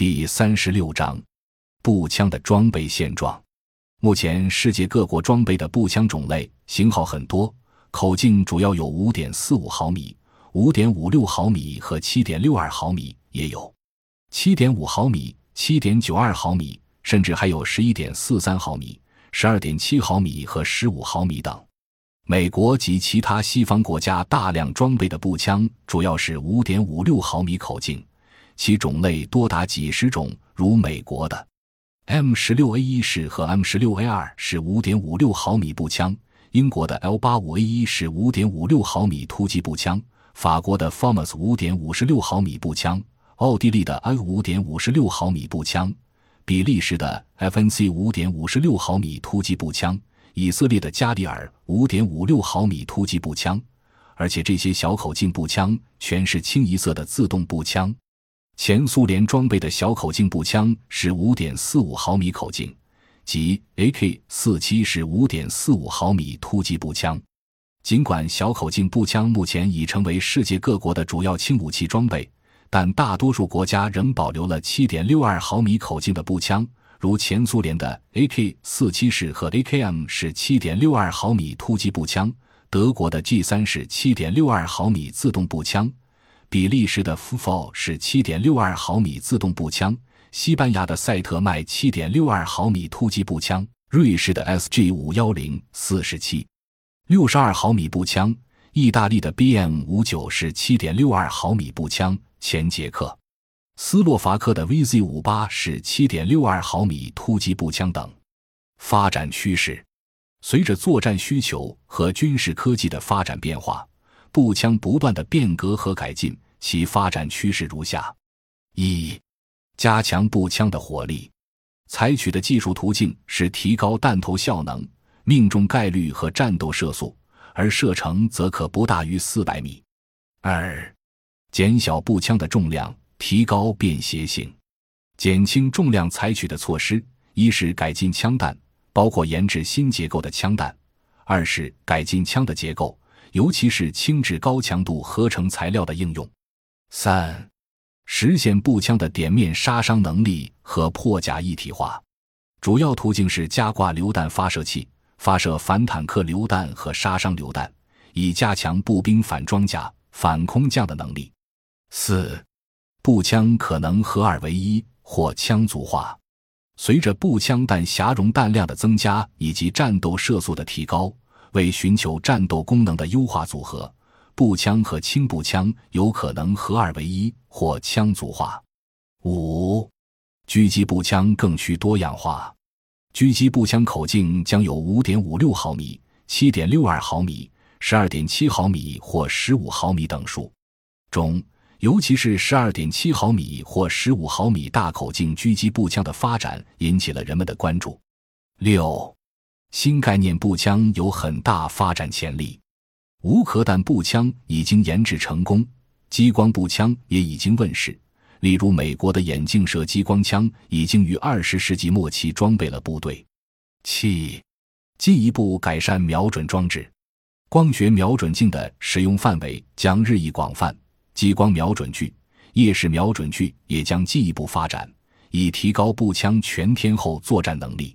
第三十六章，步枪的装备现状。目前世界各国装备的步枪种类、型号很多，口径主要有五点四五毫米、五点五六毫米和七点六二毫米，也有七点五毫米、七点九二毫米，甚至还有十一点四三毫米、十二点七毫米和十五毫米等。美国及其他西方国家大量装备的步枪主要是五点五六毫米口径，其种类多达几十种，如美国的 M 十六 A 一式和 M 十六 A 二是五点五六毫米步枪，英国的 L 八五 A 一是五点五六毫米突击步枪，法国的 FAMAS 五点五十六毫米步枪，奥地利的 I 五点五十六毫米步枪，比利时的 FNC 五点五十六毫米突击步枪。以色列的加里尔5.56毫米突击步枪，而且这些小口径步枪全是清一色的自动步枪。前苏联装备的小口径步枪是5.45毫米口径，即 AK-47 是5.45毫米突击步枪。尽管小口径步枪目前已成为世界各国的主要轻武器装备，但大多数国家仍保留了7.62毫米口径的步枪。如前苏联的 AK-47 式和 AKM 是7.62毫米突击步枪，德国的 G3 是7.62毫米自动步枪，比利时的 FFO 是7.62毫米自动步枪，西班牙的赛特迈7.62毫米突击步枪，瑞士的 SG510 47 62毫米步枪，意大利的 BM59 是7.62毫米步枪，前捷克。斯洛伐克的 VZ 五八是七点六二毫米突击步枪等。发展趋势，随着作战需求和军事科技的发展变化，步枪不断的变革和改进。其发展趋势如下：一、加强步枪的火力，采取的技术途径是提高弹头效能、命中概率和战斗射速，而射程则可不大于四百米。二、减小步枪的重量。提高便携性，减轻重量采取的措施，一是改进枪弹，包括研制新结构的枪弹；二是改进枪的结构，尤其是轻质高强度合成材料的应用；三，实现步枪的点面杀伤能力和破甲一体化，主要途径是加挂榴弹发射器，发射反坦克榴弹和杀伤榴弹，以加强步兵反装甲、反空降的能力；四。步枪可能合二为一或枪族化，随着步枪弹匣容弹量的增加以及战斗射速的提高，为寻求战斗功能的优化组合，步枪和轻步枪有可能合二为一或枪组化。五，狙击步枪更需多样化，狙击步枪口径将有五点五六毫米、七点六二毫米、十二点七毫米或十五毫米等数中。尤其是十二点七毫米或十五毫米大口径狙击步枪的发展引起了人们的关注。六，新概念步枪有很大发展潜力。无壳弹步枪已经研制成功，激光步枪也已经问世。例如，美国的眼镜蛇激光枪已经于二十世纪末期装备了部队。七，进一步改善瞄准装置，光学瞄准镜的使用范围将日益广泛。激光瞄准具、夜视瞄准具也将进一步发展，以提高步枪全天候作战能力。